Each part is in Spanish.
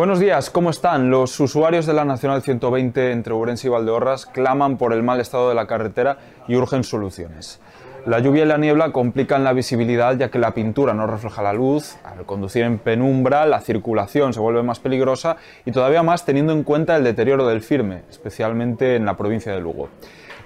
Buenos días, ¿cómo están? Los usuarios de la Nacional 120 entre Ourense y Valdeorras claman por el mal estado de la carretera y urgen soluciones. La lluvia y la niebla complican la visibilidad ya que la pintura no refleja la luz, al conducir en penumbra la circulación se vuelve más peligrosa y todavía más teniendo en cuenta el deterioro del firme, especialmente en la provincia de Lugo.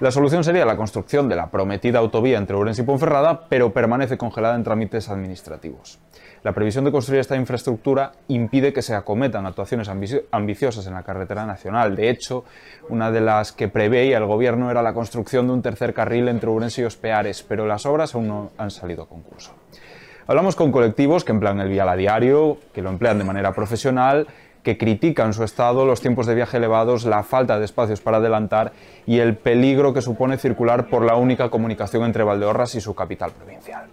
La solución sería la construcción de la prometida autovía entre Ourense y Ponferrada, pero permanece congelada en trámites administrativos. La previsión de construir esta infraestructura impide que se acometan actuaciones ambiciosas en la carretera nacional. De hecho, una de las que preveía el gobierno era la construcción de un tercer carril entre Urense y Ospeares, pero las obras aún no han salido a concurso. Hablamos con colectivos que emplean el vial a diario, que lo emplean de manera profesional, que critican su estado, los tiempos de viaje elevados, la falta de espacios para adelantar y el peligro que supone circular por la única comunicación entre Valdeorras y su capital provincial.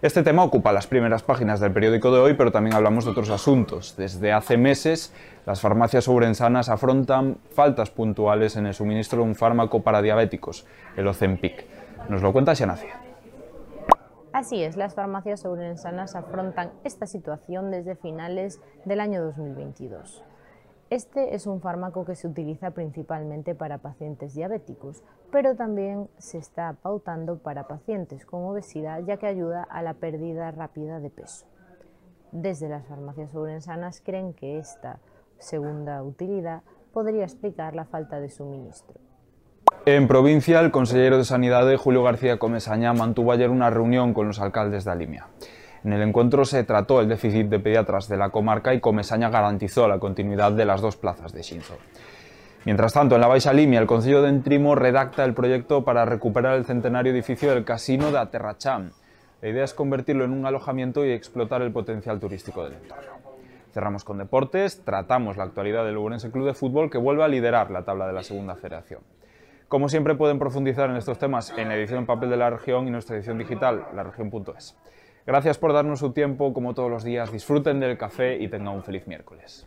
Este tema ocupa las primeras páginas del periódico de hoy, pero también hablamos de otros asuntos. Desde hace meses, las farmacias ourensanas afrontan faltas puntuales en el suministro de un fármaco para diabéticos, el Ozempic. Nos lo cuenta Xanacia. Así es, las farmacias ourensanas afrontan esta situación desde finales del año 2022. Este es un fármaco que se utiliza principalmente para pacientes diabéticos, pero también se está pautando para pacientes con obesidad ya que ayuda a la pérdida rápida de peso. Desde las farmacias ourensanas creen que esta segunda utilidad podría explicar la falta de suministro. En provincia, el consejero de Sanidad, Julio García Comesaña, mantuvo ayer una reunión con los alcaldes de Alimia. En el encuentro se trató el déficit de pediatras de la comarca y Comesaña garantizó la continuidad de las dos plazas de Xinzo. Mientras tanto, en la Baixa Limia, el Consejo de Entrimo redacta el proyecto para recuperar el centenario edificio del Casino de Aterrachán. La idea es convertirlo en un alojamiento y explotar el potencial turístico del entorno. Cerramos con deportes, tratamos la actualidad del Lugurense Club de Fútbol que vuelve a liderar la tabla de la segunda federación. Como siempre pueden profundizar en estos temas en la edición en papel de la región y nuestra edición digital, laregion.es. Gracias por darnos su tiempo, como todos los días. Disfruten del café y tengan un feliz miércoles.